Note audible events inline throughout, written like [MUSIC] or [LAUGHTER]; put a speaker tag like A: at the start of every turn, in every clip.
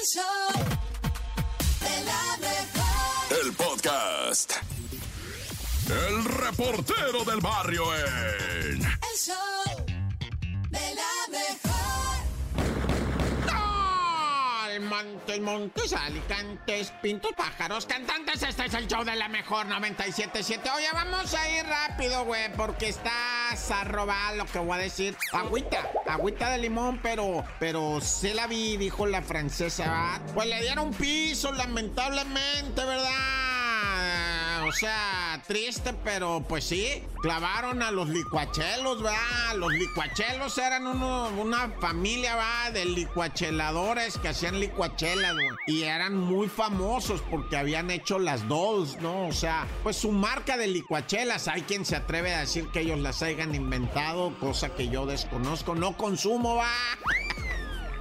A: El show de la mejor.
B: El podcast. El reportero del barrio en.
A: El show
C: Montes, montes, alicantes, pintos, pájaros, cantantes. Este es el show de la mejor 977. Oye, vamos a ir rápido, güey, porque estás a robar lo que voy a decir. Agüita, agüita de limón, pero, pero se la vi, dijo la francesa. ¿verdad? Pues le dieron piso, lamentablemente, ¿verdad? O sea, triste, pero pues sí, clavaron a los licuachelos, ¿verdad? Los licuachelos eran una familia, ¿verdad? De licuacheladores que hacían licuachelas, güey. Y eran muy famosos porque habían hecho las dos, ¿no? O sea, pues su marca de licuachelas. Hay quien se atreve a decir que ellos las hayan inventado, cosa que yo desconozco. No consumo, va.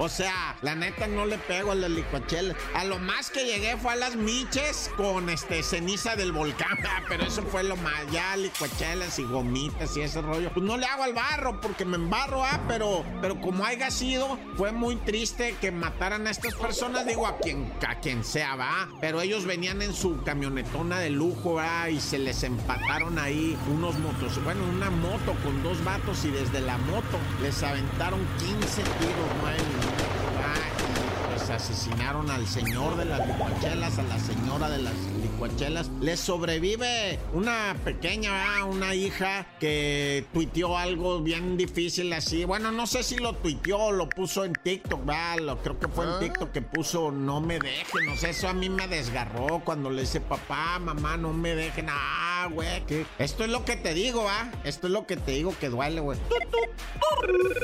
C: O sea, la neta no le pego a las licuachelas. A lo más que llegué fue a las miches con este ceniza del volcán. [LAUGHS] Ah, Pero eso fue lo más. Ya licuachelas y gomitas y ese rollo. Pues no le hago al barro porque me embarro, ah, pero, pero como haya sido, fue muy triste que mataran a estas personas. Digo, a quien, a quien sea, va. Pero ellos venían en su camionetona de lujo, va, y se les empataron ahí unos motos. Bueno, una moto con dos vatos y desde la moto les aventaron 15 tiros, ¿no? Ah, y pues asesinaron al señor de las licuachelas, a la señora de las licuachelas. Les sobrevive una pequeña, ¿verdad? una hija que tuiteó algo bien difícil así. Bueno, no sé si lo tuiteó o lo puso en TikTok, ¿verdad? Lo, creo que fue en TikTok que puso no me dejen. No sé, eso a mí me desgarró cuando le dice papá, mamá, no me dejen. Ah, güey, que esto es lo que te digo, ¿ah? Esto es lo que te digo que duele, güey.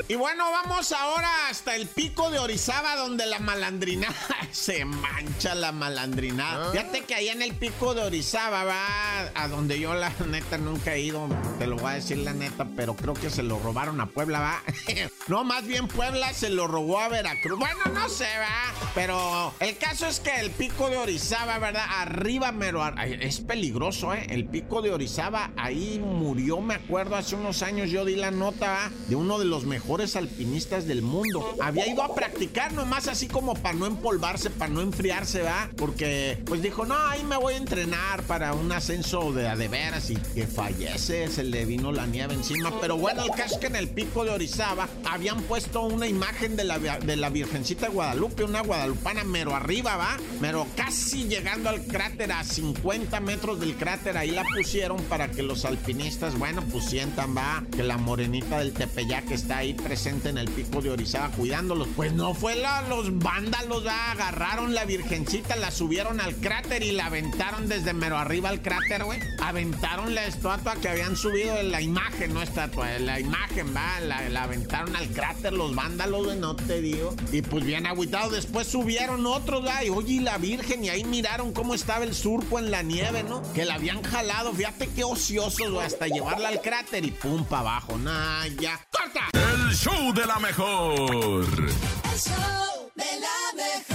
C: Y bueno, vamos ahora hasta el pico de Orizaba, donde la malandrinada [LAUGHS] se mancha la malandrinada. Fíjate que ahí en el pico de Orizaba, va a donde yo la [LAUGHS] neta nunca he ido, te lo voy a decir la neta, pero creo que se lo robaron a Puebla, va. [LAUGHS] no, más bien Puebla se lo robó a Veracruz. Bueno, no sé, va. Pero el caso es que el pico de Orizaba, ¿verdad? Arriba, mero. Es peligroso, ¿eh? El pico de Orizaba, ahí murió, me acuerdo, hace unos años yo di la nota, ¿va? De uno de los mejores alpinistas del mundo. Había ido a practicar nomás así como para no empolvarse, para no enfriarse, ¿va? Porque, pues dijo, no, ahí me voy a entrenar para un ascenso de a de veras y que fallece, se le vino la nieve encima. Pero bueno, el caso es que en el pico de Orizaba habían puesto una imagen de la, de la Virgencita de Guadalupe, una guadalupana mero arriba, ¿va? Mero casi llegando al cráter, a 50 metros del cráter, ahí la pusieron para que los alpinistas, bueno, pues sientan, va, que la morenita del Tepeyac está ahí presente en el pico de Orizaba cuidándolos. Pues no fue los vándalos, ¿va? agarraron la virgencita, la subieron al cráter y la aventaron desde mero arriba al cráter, güey. Aventaron la estatua que habían subido la imagen, no estatua, la imagen, va, la, la aventaron al cráter los vándalos, güey, no te digo. Y pues bien agüitado, después subieron otros, va, y oye, y la virgen, y ahí miraron cómo estaba el surco en la nieve, ¿no? Que la habían jalado, fíjate qué ociosos, güey, hasta llevarla al cráter y pum, pa' abajo, nah, ya. ¡Corta!
B: El show de la mejor.
A: El show de la mejor.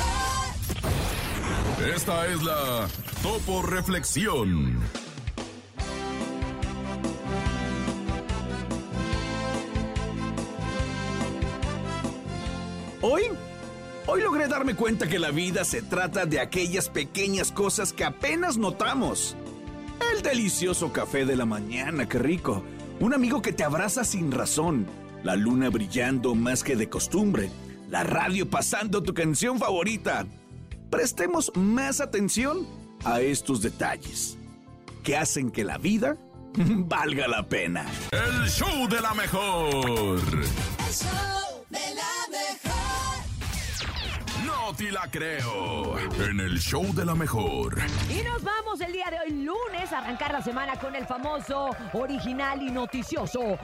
B: Esta es la Topo Reflexión.
D: Hoy, hoy logré darme cuenta que la vida se trata de aquellas pequeñas cosas que apenas notamos. El delicioso café de la mañana, qué rico. Un amigo que te abraza sin razón. La luna brillando más que de costumbre. La radio pasando tu canción favorita. Prestemos más atención a estos detalles que hacen que la vida [LAUGHS] valga la pena.
B: El show de la mejor.
A: El show de la mejor.
B: No te la creo. En el show de la mejor.
E: Y nos vamos el día de hoy, a arrancar la semana con el famoso, original y noticioso.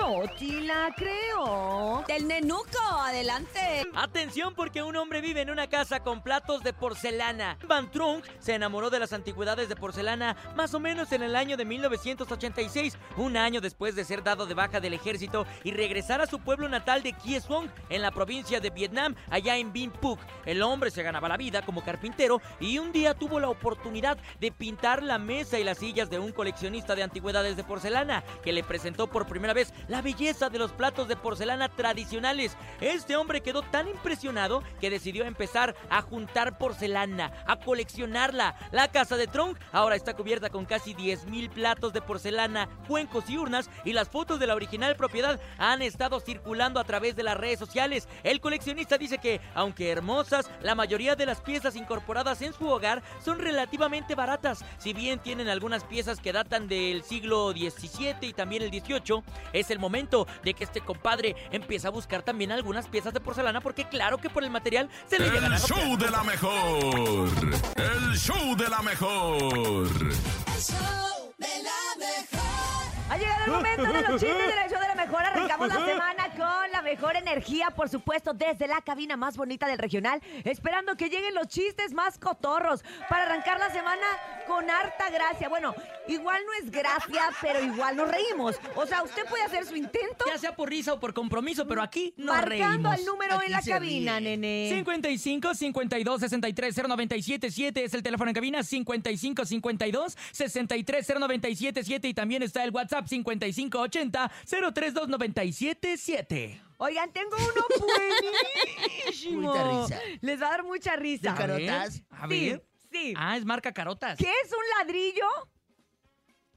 E: No te la creo.
F: Del nenuco, adelante.
G: Atención porque un hombre vive en una casa con platos de porcelana. Van Trunk se enamoró de las antigüedades de porcelana más o menos en el año de 1986, un año después de ser dado de baja del ejército y regresar a su pueblo natal de Kie Song, en la provincia de Vietnam, allá en Vinh Phuc. El hombre se ganaba la vida como carpintero y un día tuvo la oportunidad de pintar la mesa y las sillas de un coleccionista de antigüedades de porcelana que le presentó por primera vez la belleza de los platos de porcelana tradicionales. Este hombre quedó tan impresionado que decidió empezar a juntar porcelana, a coleccionarla. La casa de Trunk ahora está cubierta con casi 10.000 platos de porcelana, cuencos y urnas y las fotos de la original propiedad han estado circulando a través de las redes sociales. El coleccionista dice que, aunque hermosas, la mayoría de las piezas incorporadas en su hogar son relativamente baratas. Si bien tienen algunas piezas que datan del siglo XVII y también el XVIII, es el momento de que este compadre empiece a buscar también algunas piezas de porcelana porque claro que por el material se le llegan a
B: El show de la mejor. El show de la mejor.
A: El show de la mejor.
E: Ha llegado el momento de los [LAUGHS] chistes de la show de la mejor. Arrancamos la semana con la mejor energía, por supuesto, desde la cabina más bonita del regional, esperando que lleguen los chistes más cotorros para arrancar la semana con harta gracia. Bueno, igual no es gracia, pero igual nos reímos. O sea, usted puede hacer su intento
G: Ya sea por risa o por compromiso, pero aquí nos
E: marcando
G: reímos.
E: el número en la cabina,
H: ríe.
E: nene.
G: 55 52 63 0977 es el teléfono en cabina 55 52 63 0977 y también está el WhatsApp 55 80 032 977.
E: Oigan, tengo uno [LAUGHS] buenísimo.
H: Mucha risa.
E: Les va a dar mucha risa.
H: ¿De carotas?
G: A
E: Sí,
G: ver.
E: sí.
G: Ah, es marca Carotas.
E: ¿Qué es un ladrillo?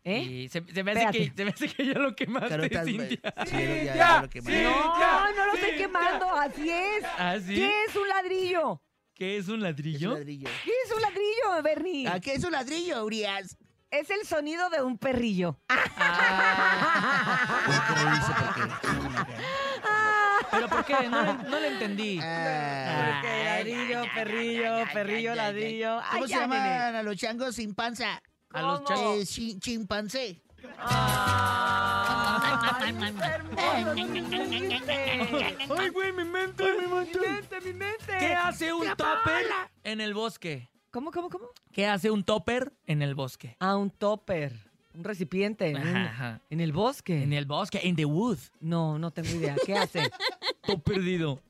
E: ¿Eh?
G: Y se, se me hace que, se me hace que ya lo quemaste,
H: Carotas,
G: Cintia.
H: sí, ya, [LAUGHS] ya,
G: Ya,
H: lo que
G: sí.
E: No,
G: ya,
E: no lo estoy
G: sí,
E: quemando, así es.
G: ¿Ah, sí?
E: ¿Qué es un ladrillo?
G: ¿Qué es un
H: Es un
G: ladrillo?
H: ladrillo.
E: ¿Qué es un ladrillo, Bernie?
H: ¿A qué es un ladrillo, Urias?
E: Es el sonido de un perrillo.
G: Ah,
H: porque...
G: ¿Pero por qué? No, le- no le entendí.
H: Ah,
E: Ok, ladrillo, perrillo, perrillo, ladrillo. Ay,
H: ¿Cómo se
E: ya, nene.
H: llaman a los changos sin panza?
G: A los
E: ¿Cómo?
G: changos.
H: Eh, chi- chimpancé.
E: Ay, qué hermoso, chiste.
G: ¡Ay, güey, mi mente! ¡Mi
E: Mi mente, mi mente.
G: ¿Qué hace un topper en el bosque?
E: ¿Cómo, cómo, cómo?
G: ¿Qué hace un topper en el bosque?
E: Ah, un topper. Un recipiente. En, un-
G: Ajá.
E: en el bosque.
G: En el bosque, en the wood.
E: No, no tengo idea. ¿Qué hace? [LAUGHS]
G: Todo perdido.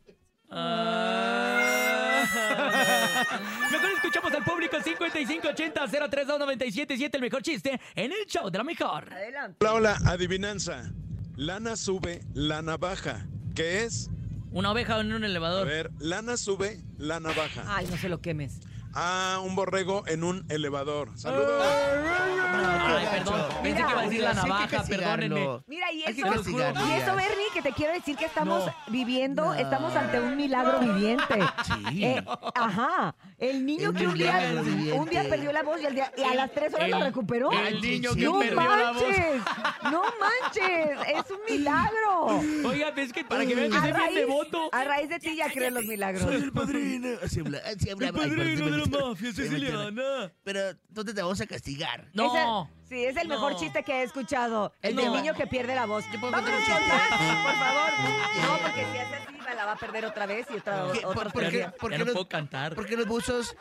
G: Ah. [LAUGHS] Mejor escuchamos al público 5580-032-977, el mejor chiste en el show de la mejor.
E: Adelante.
I: Hola, hola, adivinanza. Lana sube, lana baja. ¿Qué es?
G: Una oveja en un
I: A
G: elevador.
I: ver, lana sube, lana baja.
E: Ay, no se lo quemes.
I: Ah, un borrego en un elevador. Saludos.
G: Ay, perdón. Pensé que iba a decir la
H: Urias, hay que
G: navaja,
H: castigarlo.
G: perdónenme.
E: Mira, y
H: Hay que
E: eso,
H: castigarlo,
E: y eso. Bernie, que te quiero decir que estamos
G: No.
E: viviendo,
H: No.
E: estamos ante un milagro viviente.
H: Sí.
E: Eh, ajá. El niño
H: Un
E: que un día,
H: milagro viviente.
E: un día perdió la voz y, al día- y a las tres horas
G: El-
E: lo recuperó.
G: el niño que
E: no
G: perdió la voz.
E: manches, No manches, es un milagro.
G: Oiga, es que para que vean que soy bien devoto.
E: a raíz de ti ya creen los milagros.
H: Soy el padrino. Así habla, así habla. Perdón, se me metió-
G: siciliana.
H: Pero, ¿dónde te vamos a castigar?
G: No.
E: Es el- sí, es el mejor
G: No.
E: chiste que he escuchado. El
H: No.
E: del niño que pierde la voz.
H: puedo un
E: más,
H: chiste?
E: por favor. [LAUGHS] No, porque si hace así, me la va a perder otra vez y otra,
H: ¿Qué?
E: otros
H: ¿Por, por qué,
E: días.
H: por
G: Ya
H: qué
G: no
H: los,
G: puedo cantar.
H: por qué los buzos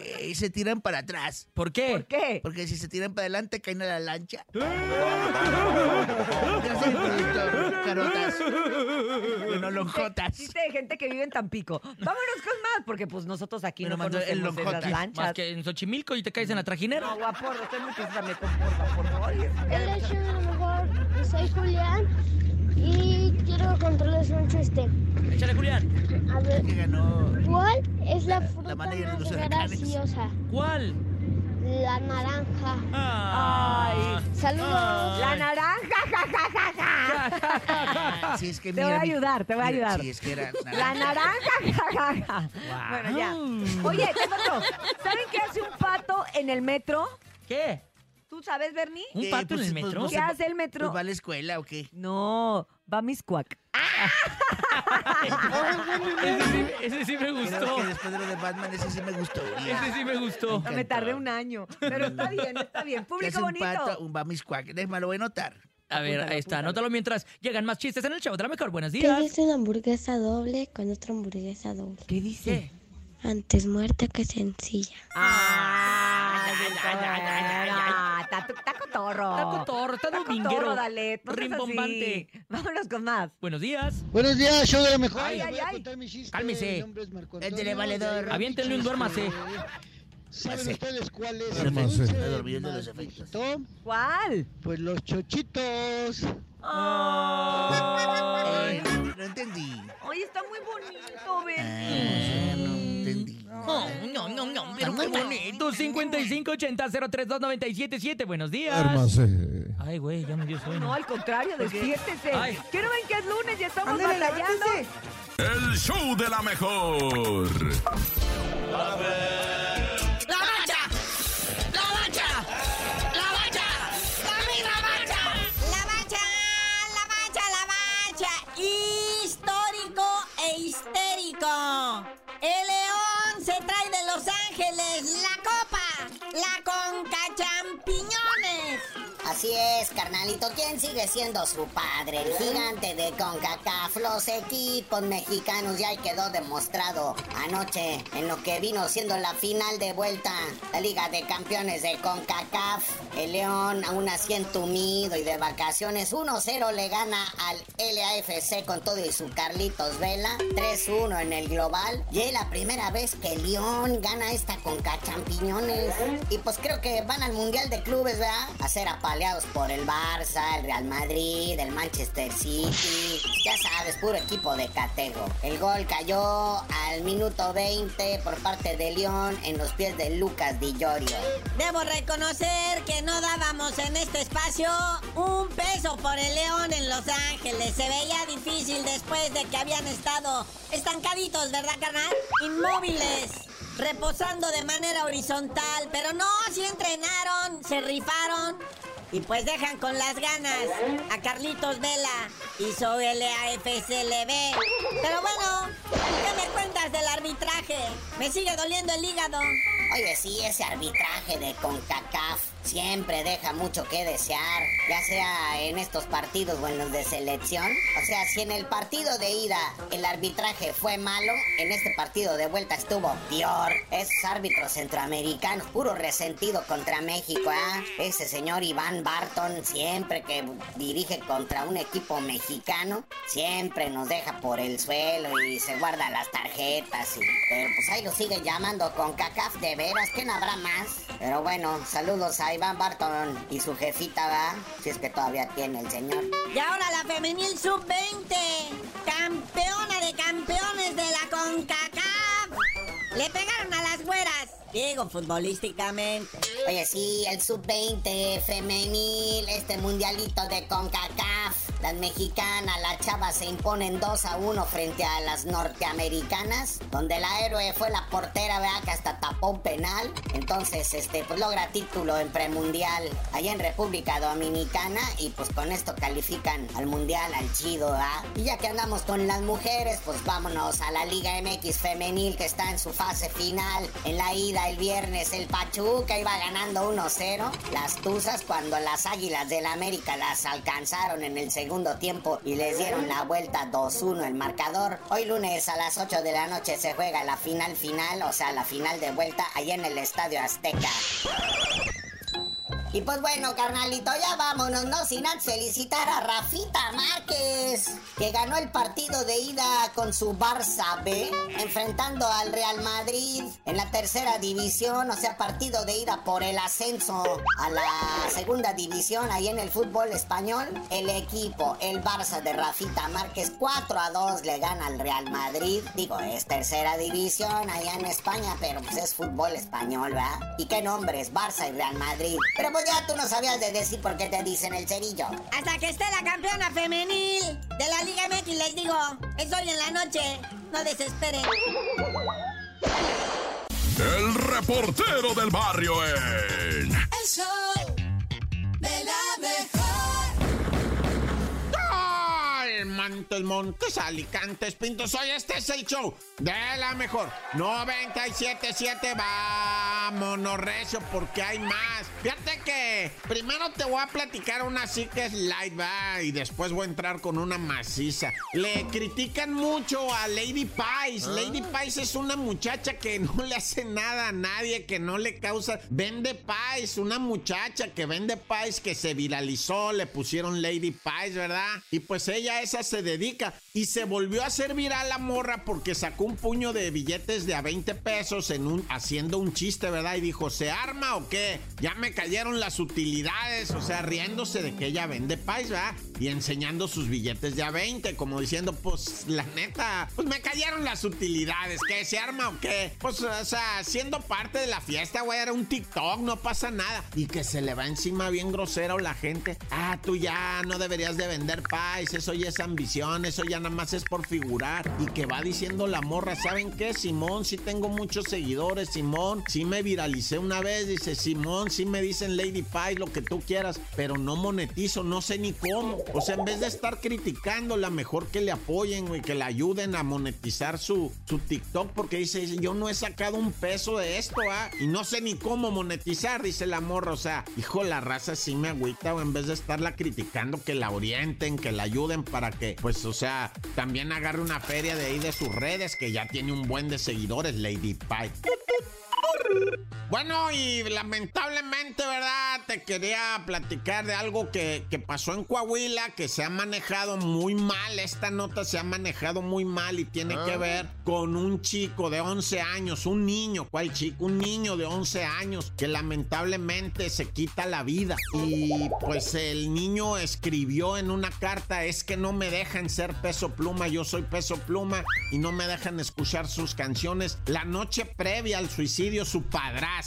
H: eh, se tiran para atrás?
G: ¿Por qué?
E: ¿Por qué?
H: Porque si se tiran para adelante, caen a la lancha. Gracias, mi productor. Carotas. Bueno, lonjotas.
E: Chiste de gente que vive en Tampico. Vámonos con más, porque pues nosotros aquí
H: Me
E: no conocemos esas
H: Lonjotas.
E: lanchas.
G: Más que en Xochimilco y te caes en la trajinera.
E: No, guapo, usted muy se me.
J: Hola, lo mejor. Soy Julián y quiero contarles un chiste.
G: Échale, Julián.
J: A ver. ¿cuál es la
H: La
J: fruta
H: de
J: más graciosa?
G: ¿Cuál?
J: La naranja.
G: Ah.
J: Saludos.
E: La naranja, ja, ja, ja, ja.
H: Sí, es que
E: Te voy a ayudar, te voy a ayudar.
H: Sí, es que era.
E: La naranja, ja, ja, ja. Bueno, ya. Oye, tengo otro. ¿Saben qué hace un pato en el metro?
G: ¿Qué?
E: ¿Tú sabes, Bernie?
G: ¿Un pato en
H: pues,
G: el
H: pues,
G: metro?
H: pues,
E: ¿Qué hace el metro?
H: Pues va a la escuela o qué?
E: No, va a Miscuac. [LAUGHS]
G: ese, sí, ese sí me
H: Creo
G: gustó.
H: que después de lo de Batman, ese sí me gustó.
G: Ese sí me gustó.
H: Me
E: Me tardé un año. Pero está bien, está bien.
H: ¿Qué
E: Público
H: hace un
E: bonito.
H: pato? Un bamiscuac. Déjame, lo voy a notar.
G: A ver,
E: Apúntalo,
G: ahí está.
E: apúntalo.
G: Anótalo mientras llegan más chistes en el show de la mejor. Buenos
J: ¿Qué
G: días.
J: dice una hamburguesa doble con otra hamburguesa doble?
E: ¿Qué dice?
J: Antes muerta que sencilla.
G: Ay, ay, ay.
E: Ah, Está está cotorro.
G: Está cotorro, está
E: Está
G: dominguero.
E: dale.
G: Rimbombante.
E: Vámonos con más.
G: Buenos días.
H: Buenos días, show de la mejor.
E: Ay, ay, ay.
G: Cálmese.
F: Échale, valedor.
G: Aviéntenle un duérmase.
H: ¿Saben ustedes cuál es
F: Hermoso.
H: el dulce
F: los efectos.
E: ¿Cuál?
H: Pues los chochitos.
F: Eh, no entendí.
E: Oye, está muy bonito, ven.
F: Ah, no.
G: Oh, no, no, no, pero qué
F: muy
G: bonito. 5580-032-977. Buenos días. Ay, güey, ya me dio sueño.
E: No, al contrario, despiértese.
G: Ay.
E: Quiero ver que es lunes y estamos
H: Ándale,
E: batallando.
B: El show de la mejor.
A: ¡La mancha!
K: Carnalito. ¿Quién sigue siendo su padre? El gigante de CONCACAF. Los equipos mexicanos ya quedó demostrado anoche en lo que vino siendo la final de vuelta. La Liga de Campeones de CONCACAF. El León, aún así entumido y de vacaciones, 1-0 le gana al LAFC con todo y su Carlitos Vela. 3-1 en el global. Y es la primera vez que el León gana esta CONCA Champiñones. Y pues creo que van al Mundial de Clubes, ¿verdad? A ser apaleados por el Barça, el Real Madrid, el Manchester City. Ya sabes, puro equipo de catego. El gol cayó al minuto 20 por parte de León en los pies de Lucas Di Llorio.
F: Debo reconocer que no dábamos en este espacio un peso por el León en Los Ángeles. Se veía difícil después de que habían estado estancaditos, ¿verdad, carnal? Inmóviles. Reposando de manera horizontal, pero no, sí entrenaron, se rifaron y pues dejan con las ganas a Carlitos Vela y su LAFCLB. Pero bueno, ¿qué me cuentas del arbitraje? Me sigue doliendo el hígado.
K: Oye, sí, ese arbitraje de CONCACAF siempre deja mucho que desear, ya sea en estos partidos o en los de selección. O sea, si en el partido de ida el arbitraje fue malo, en este partido de vuelta estuvo peor. Esos árbitros centroamericanos, puro resentido contra México, ¿ah? Ese señor Iván Barton, siempre que dirige contra un equipo mexicano, siempre nos deja por el suelo y se guarda las tarjetas. Y, pero pues ahí lo sigue llamando con CACAF de veras, no habrá más. Pero bueno, saludos a Iván Barton y su jefita, ¿va? Si es que todavía tiene el señor.
F: Y ahora la femenil sub-20, campeona de campeones de la CONCACAF. Le pegaron. Digo, futbolísticamente.
K: Oye, sí, el sub-20 femenil, este mundialito de CONCACAF. Las mexicanas, las chavas se imponen 2 a 1 frente a las norteamericanas, donde la héroe fue la portera, vea que hasta tapó un penal. Entonces, este, pues logra título en premundial allá en República Dominicana y pues con esto califican al mundial, al chido, ¿verdad? Y ya que andamos con las mujeres, pues vámonos a la Liga MX femenil que está en su fase final. En la ida el viernes el Pachuca iba ganando 1-0. Las Tuzas cuando las Águilas del América las alcanzaron en el segundo tiempo y les dieron la vuelta 2-1 el marcador. Hoy lunes a las 8 de la noche se juega la final final, o sea, la final de vuelta allá en el Estadio Azteca. Y pues bueno, carnalito, ya vámonos, no sin antes felicitar a Rafita Márquez, que ganó el partido de ida con su Barça B, enfrentando al Real Madrid en la tercera división, o sea, partido de ida por el ascenso a la segunda división ahí en el fútbol español. El equipo, el Barça de Rafita Márquez, 4 a 2 le gana al Real Madrid. Digo, es tercera división allá en España, pero pues es fútbol español, ¿verdad? ¿Y qué nombres? Barça y Real Madrid. Pero pues ya tú no sabías de decir por qué te dicen el cerillo.
F: Hasta que esté la campeona femenil de la Liga MX, les digo, es hoy en la noche. No desesperen.
B: El reportero del barrio en.
A: El show
C: Montes, Montes, Alicantes, Pintos. Hoy este es el show de la mejor. 97.7, vámonos recio porque hay más. Fíjate que primero te voy a platicar una así que es light, va, y después voy a entrar con una maciza. Le critican mucho a Lady Pies. Lady Pies es una muchacha que no le hace nada a nadie, que no le causa... Vende pies, una muchacha que vende pies que se viralizó, le pusieron Lady Pies, ¿verdad? Y pues ella esa se dedica y se volvió a hacer viral la morra porque sacó un puño de billetes de a 20 pesos haciendo un chiste, ¿verdad? Y dijo, ¿se arma o qué? Ya me cayeron las utilidades, o sea, riéndose de que ella vende pies, ¿verdad? Y enseñando sus billetes de a 20, como diciendo, pues la neta, pues me cayeron las utilidades, ¿qué? ¿Se arma o qué? Pues, o sea, siendo parte de la fiesta, güey, era un TikTok, no pasa nada. Y que se le va encima bien grosero la gente. Ah, tú ya no deberías de vender pies, eso ya es ambición, eso ya nada más es por figurar. Y que va diciendo la morra, ¿saben qué? Simón, sí tengo muchos seguidores, Simón, sí me viralicé una vez, dice Simón, sí me dicen Lady Pie, lo que tú quieras, pero no monetizo, no sé ni cómo. O sea, en vez de estar criticándola, mejor que le apoyen, güey, que le ayuden a monetizar su, su TikTok, porque dice, yo no he sacado un peso de esto, ¿ah? Y no sé ni cómo monetizar, dice la morra. O sea, hijo, la raza sí me agüita, o en vez de estarla criticando, que la orienten, que la ayuden para que, pues, o sea, también agarre una feria de ahí de sus redes, que ya tiene un buen de seguidores, Lady Pie. Bueno, y lamentablemente, ¿verdad? Te quería platicar de algo que, que, pasó en Coahuila, que se ha manejado muy mal. Esta nota se ha manejado muy mal y tiene que ver con un chico de 11 años, un niño, ¿cuál chico? Un niño de 11 años que lamentablemente se quita la vida. Y pues el niño escribió en una carta, es que no me dejan ser peso pluma, yo soy peso pluma y no me dejan escuchar sus canciones. La noche previa al suicidio, su padrastro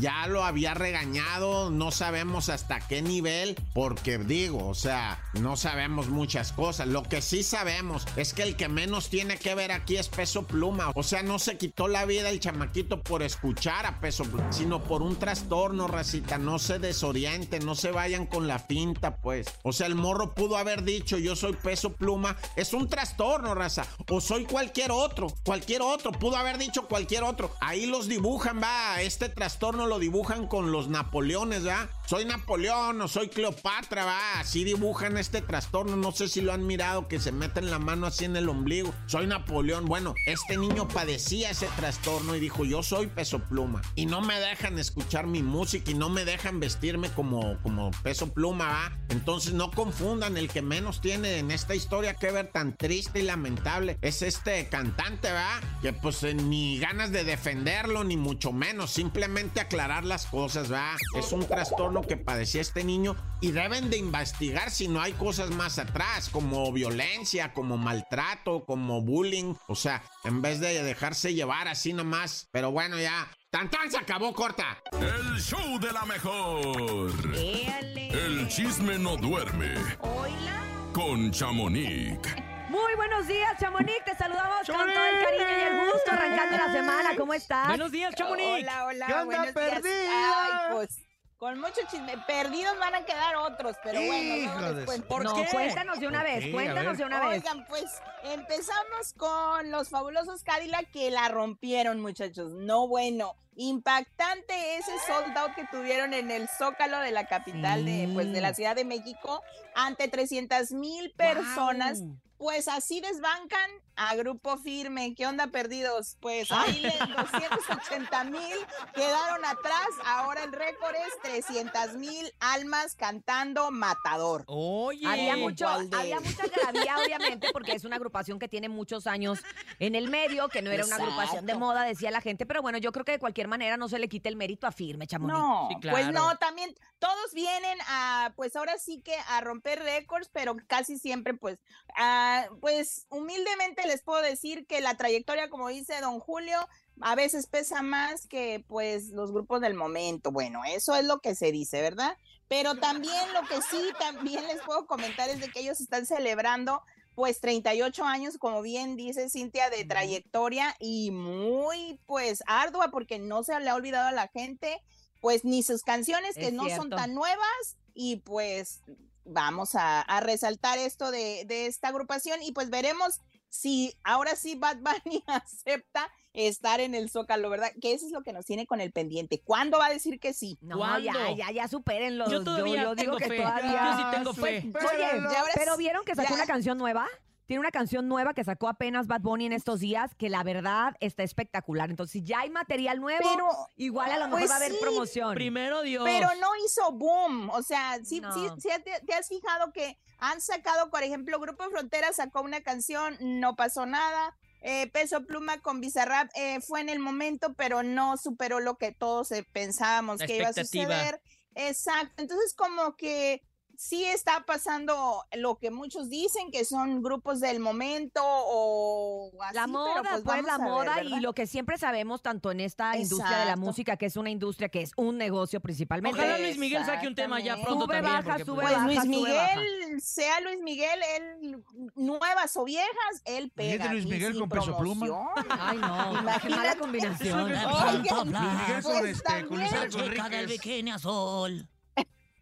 C: ya lo había regañado, no sabemos hasta qué nivel, porque digo, o sea, no sabemos muchas cosas. Lo que sí sabemos es que el que menos tiene que ver aquí es Peso Pluma. O sea, no se quitó la vida el chamaquito por escuchar a Peso Pluma, sino por un trastorno, racita. No se desorienten, no se vayan con la pinta, pues. O sea, el morro pudo haber dicho, yo soy Peso Pluma. Es un trastorno, raza. O soy cualquier otro, cualquier otro. Pudo haber dicho cualquier otro. Ahí los dibujan, va. Este trastorno lo dibujan con los Napoleones, ¿va? Soy Napoleón o soy Cleopatra, va. Así dibujan este trastorno. No sé si lo han mirado, que se meten la mano así en el ombligo. Soy Napoleón. Bueno, este niño padecía ese trastorno y dijo, yo soy peso pluma. Y no me dejan escuchar mi música y no me dejan vestirme como, como peso pluma, va. Entonces no confundan, el que menos tiene en esta historia que ver tan triste y lamentable es este cantante, va. Que pues eh, ni ganas de defenderlo, ni mucho menos. Simplemente aclarar las cosas, va. Es un trastorno que padecía este niño y deben de investigar si no hay cosas más atrás, como violencia, como maltrato, como bullying. O sea, en vez de dejarse llevar así nomás. Pero bueno, ya. ¡Tan tan se acabó corta!
B: El show de la mejor. El chisme no duerme.
E: Hola.
B: Con Chamonix.
E: Muy buenos días, Chamonix. Te saludamos con todo el cariño y el gusto arrancando la semana. ¿Cómo estás?
G: Buenos días, Chamonix.
L: Hola, hola.
H: ¿Qué onda,
L: buenos días.
H: perdida?
L: Ay, pues, con mucho chisme. Perdidos van a quedar otros, pero bueno, no
H: de
L: les cuento.
G: ¿Por
E: no,
G: qué?
E: cuéntanos de una
H: ¿Por
E: vez, cuéntanos de una vez.
L: Oigan, pues empezamos con los fabulosos Cadillac que la rompieron, muchachos. No bueno. Impactante ese sold out que tuvieron en el Zócalo de la capital de, pues, de la Ciudad de México ante 300 mil personas. Pues así desbancan a Grupo Firme. ¿Qué onda, perdidos? Pues ahí le- 280 mil quedaron atrás. Ahora el récord es 300 mil almas cantando Matador.
G: Oye.
E: Había mucho, había mucha gravía, obviamente, porque es una agrupación que tiene muchos años en el medio, que no era una agrupación de moda, decía la gente, pero bueno, yo creo que de cualquier manera no se le quite el mérito a firme, Chamonix.
L: No,
G: Sí,
L: pues
G: claro.
L: no, también todos vienen a, pues ahora sí que a romper récords, pero casi siempre, pues, ah, pues humildemente les puedo decir que la trayectoria, como dice don Julio, a veces pesa más que pues los grupos del momento. Bueno, eso es lo que se dice, ¿verdad? Pero también lo que sí también les puedo comentar es de que ellos están celebrando pues 38 años, como bien dice Cintia, de trayectoria y muy pues ardua porque no se le ha olvidado a la gente pues ni sus canciones que
E: Es
L: no son tan nuevas y pues vamos a, a resaltar esto de, de esta agrupación y pues veremos si ahora sí Bad Bunny [LAUGHS] acepta estar en el Zócalo, ¿verdad? Que eso es lo que nos tiene con el pendiente. ¿Cuándo va a decir que sí?
E: No,
G: ¿Cuándo?
E: ya, ya, ya supérenlo.
G: Yo todavía
E: yo digo
G: tengo
E: que
G: fe.
E: todavía.
G: Yo sí tengo fe.
E: Oye,
L: Pero- ya
E: ¿vieron que sacó
L: ya-
E: una canción nueva? Tiene una canción nueva que sacó apenas Bad Bunny en estos días, que la verdad está espectacular. Entonces, si ya hay material nuevo,
L: Pero,
E: igual a lo mejor
L: pues
E: va a haber
L: sí,
E: promoción.
G: Primero Dios.
L: Pero no hizo boom. O sea, sí,
E: No.
L: sí, sí te, te has fijado que han sacado, por ejemplo, Grupo Frontera sacó una canción, no pasó nada. Eh, Peso Pluma con Bizarrap eh, fue en el momento, pero no superó lo que todos eh, pensábamos
G: La
L: que iba a suceder. Exacto. Entonces, como que sí está pasando lo que muchos dicen que son grupos del momento o así,
E: La
L: pero
E: moda,
L: pues,
E: pues, la
L: ver,
E: moda y lo que siempre sabemos, tanto en esta industria de la música, que es una industria que es un negocio principalmente.
G: Ojalá Luis Miguel saque un tema ya pronto
E: Sube,
G: también.
E: baja,
G: porque,
E: sube,
G: pues,
L: Pues
E: baja,
L: Luis
E: sube.
L: Miguel, sea Luis Miguel, él, nuevas o viejas, él pega.
H: Imagínate Luis Miguel
L: sin
H: con Peso Pluma.
E: Ay, no, qué mala combinación.
H: Luis Miguel con,
L: pues,
H: este, con
F: del bikini azul.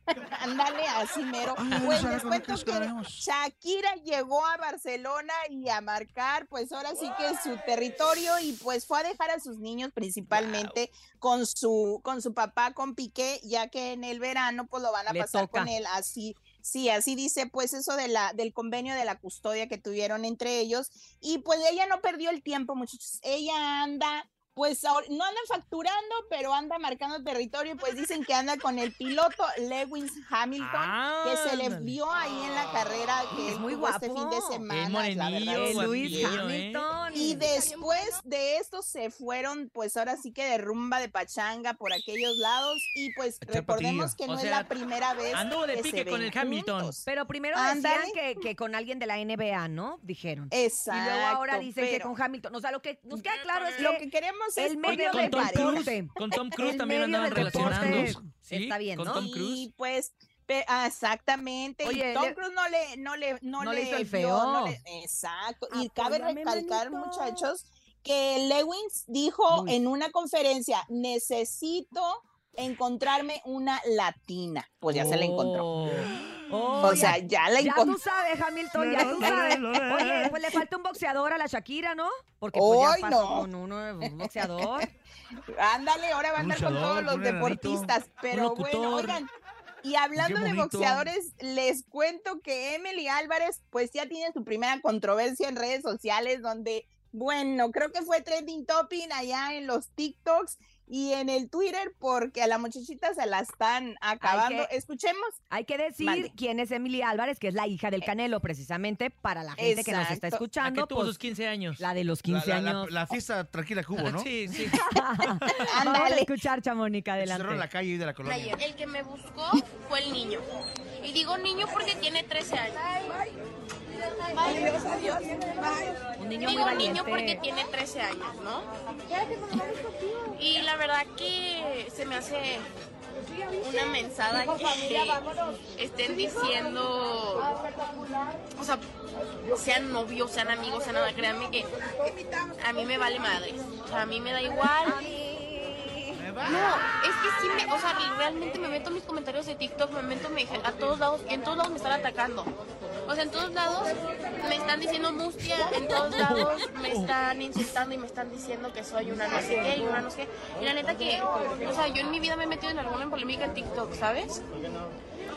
F: [LAUGHS]
L: Ándale, así mero.
H: Ay,
L: Pues les cuento que. Shakira llegó a Barcelona y a marcar, pues ahora sí que su territorio y pues fue a dejar a sus niños principalmente con su con su papá, con Piqué, ya que en el verano pues lo van a
E: Le
L: pasar
E: toca.
L: con él así. Sí, así dice pues eso de la del convenio de la custodia que tuvieron entre ellos y pues ella no perdió el tiempo, muchachos. Ella anda pues no andan facturando, pero anda marcando territorio y pues dicen que anda con el piloto Lewis Hamilton, que se le vio ahí en la carrera que
E: Es muy
L: tuvo este
E: guapo.
L: fin de semana, la
G: morenillo,
L: verdad.
E: El Luis
G: ¿eh?
L: Y después de esto se fueron, pues ahora sí que de rumba de pachanga por aquellos lados. Y pues recordemos
H: patilla.
L: que
G: O
L: no
G: sea,
L: es la primera vez.
G: anduvo de
L: que
G: pique
L: se
G: con
L: ven
G: el Hamilton.
L: juntos.
E: Pero primero
L: Ándale.
E: decían que, que con alguien de la NBA, ¿no? Dijeron.
L: Exacto.
E: y luego ahora dicen que con Hamilton. O sea, lo que nos queda claro es que,
L: Lo que queremos es
E: el medio
G: con
E: del
G: Tom
E: deporte.
G: con Tom Cruise también andaban relacionando. Sí,
E: está bien,
G: con
E: ¿no?
G: Tom Cruise.
L: Y pues, exactamente.
E: Oye,
L: y Tom Cruise no le, no le, no,
E: No le hizo el
L: vio,
E: feo.
L: no le- exacto. Y cabe
E: Apóyame,
L: recalcar,
E: manito.
L: muchachos, que Lewis dijo en una conferencia: necesito encontrarme una latina. Pues ya se la encontró.
G: Oh. [GASPS]
L: O sea, ya la
E: Ya
L: encontró.
E: tú sabes, Hamilton, ya tú sabes. Oye, pues le falta un boxeador a la Shakira, ¿no? Porque pues ya pasó
L: no.
E: con uno, un boxeador. [LAUGHS]
L: Ándale, ahora va a andar con todos los deportistas. Pero bueno, oigan. Y hablando de boxeadores, les cuento que Emily Álvarez, pues ya tiene su primera controversia en redes sociales, donde, bueno, creo que fue trending topping allá en los TikToks y en el Twitter, porque a la muchachita se la están acabando.
E: que-
L: Escuchemos.
E: Hay que decir
L: Mande.
E: quién es Emily Álvarez, que es la hija del Canelo, precisamente, para la gente que nos está
L: Exacto.
G: La
E: escuchando.
G: que tuvo
E: pues,
G: sus 15 años.
E: la de los
H: La,
E: 15
H: la- la-
E: años.
H: la fiesta tranquila que hubo, ¿no?
G: Sí, sí. [LAUGHS]
E: Vamos a escuchar, Chamónica,
H: Se cerró
E: adelante.
H: la calle ahí de la colonia.
M: El que me buscó fue el niño. Y digo niño porque tiene 13 años.
E: Un niño muy
M: Digo
E: valiente.
M: niño porque tiene 13 años, ¿no? Y la verdad que se me hace una mensada que [LAUGHS] estén diciendo, o sea, sean novios, sean amigos, sean nada, créanme que a mí me vale madre. O sea, a mí me da igual. No, es que sí me, o sea, realmente me meto en mis comentarios de TikTok, me meto me, a todos lados, en todos lados me están atacando. O sea, en todos lados me están diciendo mustia, en todos lados me están insultando y me están diciendo que soy una no sé qué y una no sé qué. Y la neta que, o sea, yo en mi vida me he metido en alguna polémica en TikTok, ¿sabes?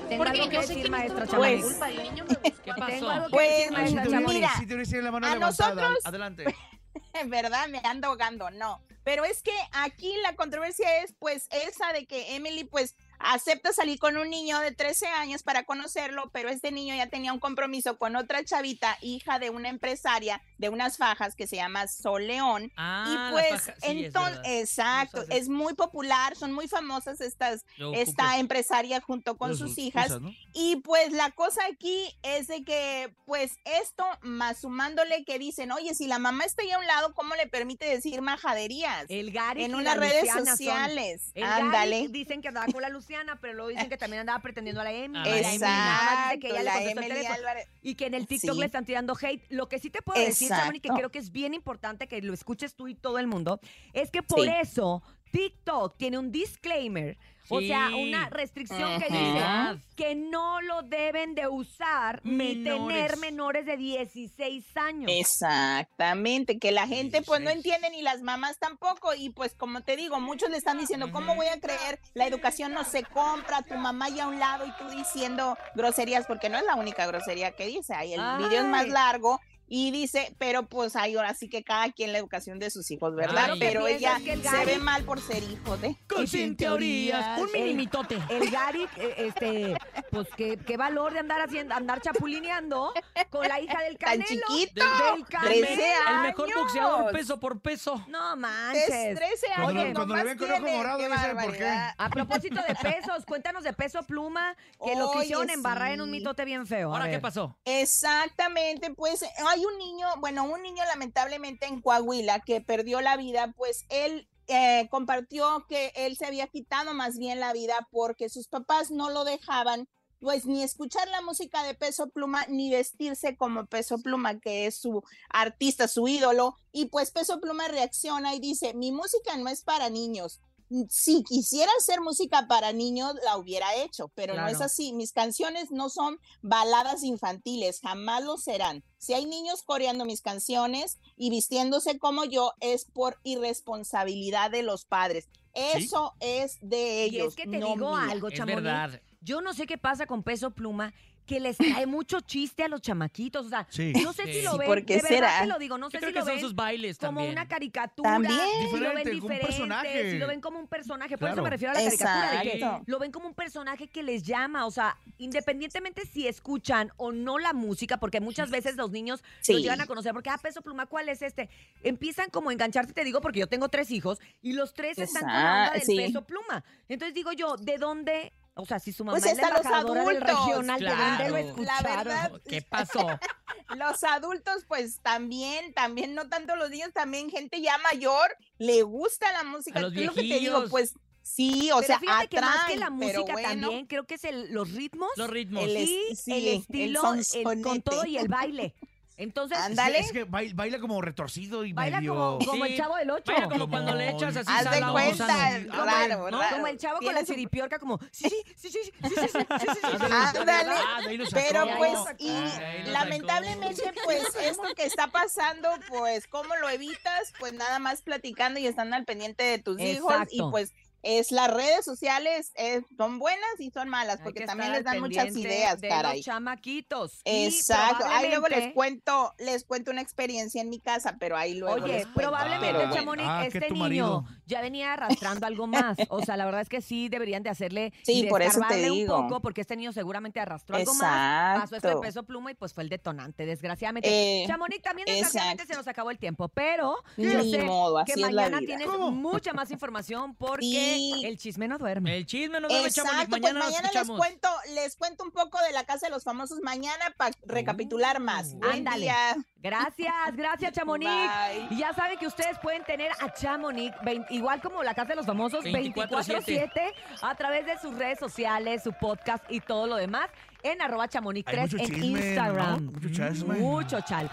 E: Tengo algo que
M: yo sé
E: decir,
M: que no
E: maestra Chamonix.
M: culpa del niño [LAUGHS] me
G: ¿Qué pasó?
E: Tengo algo que
L: Pues,
E: decir, maestra
L: mira,
E: Chamonix.
H: La mano
L: a
H: levantada.
L: nosotros-
H: Adelante. [LAUGHS]
L: En verdad me ando ahogando, no. Pero es que aquí la controversia es pues esa de que Emily pues acepta salir con un niño de 13 años para conocerlo, pero este niño ya tenía un compromiso con otra chavita, hija de una empresaria de unas fajas que se llama Sol León.
G: Ah,
L: y pues
G: sí,
L: entonces, exacto, es muy popular, son muy famosas estas,
G: Yo
L: esta empresaria junto con sus hijas.
H: cosas, ¿no?
L: Y pues la cosa aquí es de que, pues esto, más sumándole que dicen, oye, si la mamá está ahí a un lado, ¿cómo le permite decir majaderías?
E: El Gary
L: en unas redes sociales.
E: El
L: Ándale.
E: Gary dicen que andaba con la Pero luego dicen que también andaba pretendiendo a la Emily.
G: Ah,
E: La Emily nada más dice que
L: Exacto,
E: ella le
L: la Emily
E: teléfono.
L: Álvarez.
E: Y que en el TikTok
L: Sí.
E: le están tirando hate. Lo que sí te puedo decir, Chamonix, que
L: Exacto.
E: creo que es bien importante que lo escuches tú y todo el mundo, es que por
L: Sí.
E: eso TikTok tiene un disclaimer, o sea, una restricción que
G: Ajá.
E: dice que no lo deben de usar ni tener
G: Menores.
E: de 16 años.
L: Exactamente, que la gente pues no entiende ni las mamás tampoco y pues como te digo, muchos le están diciendo, ¿cómo voy a creer? La educación no se compra, tu mamá ya a un lado y tú diciendo groserías, porque no es la única grosería que dice, ahí el video es más largo y dice, pero pues ahí ahora sí que cada quien la educación de sus hijos, ¿verdad? Pero ella
E: que el
L: se ve mal por ser hijo de...
G: Con sin teorías. Un
E: El-
G: minimitote.
E: El Gary, eh, este, pues qué, qué valor de andar haciendo, andar chapulineando con la hija del
L: Tan
E: Canelo.
L: chiquito,
E: Del Canelo.
L: 13
G: El mejor boxeador peso por peso.
E: No
L: Es
E: manches.
L: 13 años.
H: Cuando,
E: Oye,
H: cuando le ven con ojo morado, ya saben por qué.
E: A propósito de pesos, cuéntanos de peso pluma, que lo quisieron embarrar en un mitote bien feo.
G: Ahora, ¿qué pasó?
L: Exactamente, pues hay un niño, bueno, un niño lamentablemente en Coahuila que perdió la vida, pues él eh, compartió que él se había quitado más bien la vida porque sus papás no lo dejaban pues ni escuchar la música de Peso Pluma ni vestirse como Peso Pluma, que es su artista, su ídolo, y pues Peso Pluma reacciona y dice, mi música no es para niños. Si quisiera hacer música para niños, la hubiera hecho, pero no es así. Mis canciones no son baladas infantiles, jamás lo serán. Si hay niños coreando mis canciones y vistiéndose como yo, es por irresponsabilidad de los padres. Eso es de
E: Y
L: ellos.
E: es que te
L: no
E: digo
L: mía.
E: algo, Chamonix.
G: verdad.
E: Yo no sé qué pasa con peso pluma, que les trae mucho chiste a los chamaquitos. O sea,
H: Sí.
E: no sé si lo ven.
L: ¿por qué
E: de verdad
L: será?
E: te lo digo, no
G: Yo
E: sé
G: creo
E: si
G: que
E: lo
G: son
E: ven
G: sus bailes
E: como
G: también.
E: una caricatura,
L: También.
E: si lo ven
H: Diferente, como un
E: diferente,
H: personaje.
E: si lo ven como un personaje. Por eso me refiero a la caricatura, de que lo ven como un personaje que les llama. O sea, independientemente si escuchan o no la música, porque muchas veces los niños
L: Sí.
E: los llegan a conocer, porque, ah, peso pluma, ¿cuál es este? Empiezan como a engancharte, te digo, porque yo tengo tres hijos y los tres están con la onda del
L: sí.
E: peso pluma. Entonces digo yo, ¿de dónde? O sea, si su mamá
L: Pues
E: es la
L: los
E: del
L: adultos,
E: regional, ¿de dónde lo
G: claro. La
L: verdad, [LAUGHS]
G: ¿Qué pasó? [LAUGHS]
L: Los adultos, pues también, también, no tanto los niños, también gente ya mayor, le gusta la música.
G: A los
L: lo que te digo, pues sí, o
E: Pero
L: sea,
E: fíjate que más que la
L: pero
E: música
L: bueno,
E: también, creo que es el- los ritmos
G: Los ritmos.
L: El
E: y
L: sí,
E: el
L: el
E: estilo, el-
L: sonsonete.
E: con todo y el baile. [LAUGHS] Entonces,
L: Ándale.
H: Es que baila, como retorcido y medio...
E: Como, como el chavo del 8.
G: Baila como cuando le echas así
L: Haz de cuenta,
G: ¿no?
E: como el chavo con la chiripiorca, como sí, sí, sí, sí, sí, sí, sí,
L: Ándale, pero pues, y lamentablemente, pues, esto que está pasando, pues, ¿cómo lo evitas? Pues nada más platicando y estando al pendiente de tus hijos y pues es las redes sociales eh, son buenas y son malas,
E: Hay
L: porque
E: que
L: también les dan muchas ideas,
E: de
L: caray.
E: los chamaquitos.
L: Exacto. Ahí luego les cuento, les cuento una experiencia en mi casa, pero ahí luego les
E: Oye,
L: cuento.
E: probablemente,
L: Pero bueno.
E: Chamonix,
H: Ah,
E: este niño
H: marido.
E: ya venía arrastrando algo más. O sea, la verdad es que sí deberían de hacerle
L: Sí, por eso te digo.
E: un poco, porque este niño seguramente arrastró algo más. Pasó este
L: Exacto.
E: peso pluma y pues fue el detonante, desgraciadamente.
L: Eh,
E: Chamonix, también desgraciadamente
L: exacto.
E: se nos acabó el tiempo, pero
L: Ni
E: yo sé
L: modo, así
E: que
L: es la
E: mañana
L: vida.
E: tienes
H: ¿Cómo?
E: mucha más información [LAUGHS] porque
L: Sí.
E: El chisme no duerme.
G: El chisme no Chamonix.
L: Exacto, pues
G: Mañana nos
L: mañana les cuento, les cuento un poco de la casa de los famosos mañana para recapitular más. Buen
E: Ándale.
L: día.
E: Gracias, gracias Chamonix. Y ya saben que ustedes pueden tener a Chamonix, igual como la Casa de los Famosos, 24-7, a través de sus redes sociales, su podcast y todo lo demás, en arroba chamonix
H: Hay
E: 3
H: mucho
E: en
H: chisme,
E: Instagram.
H: ¿no? Mucho.
E: Mucho chal.